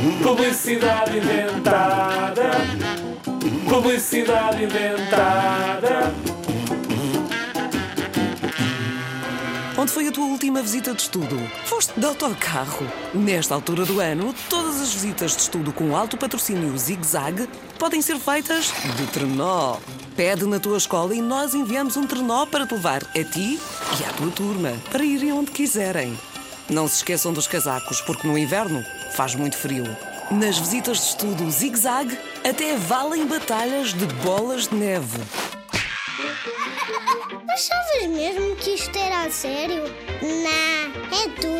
Publicidade inventada. Publicidade inventada. Onde foi a tua última visita de estudo? Foste de autocarro. Nesta altura do ano, todas as visitas de estudo com alto patrocínio Zig-Zag podem ser feitas de trenó. Pede na tua escola e nós enviamos um trenó para te levar a ti e à tua turma para irem onde quiserem. Não se esqueçam dos casacos, porque no inverno faz muito frio. Nas visitas de estudo Zig-Zag, até valem batalhas de bolas de neve. Achavas mesmo que isto era a sério? Não, é tudo.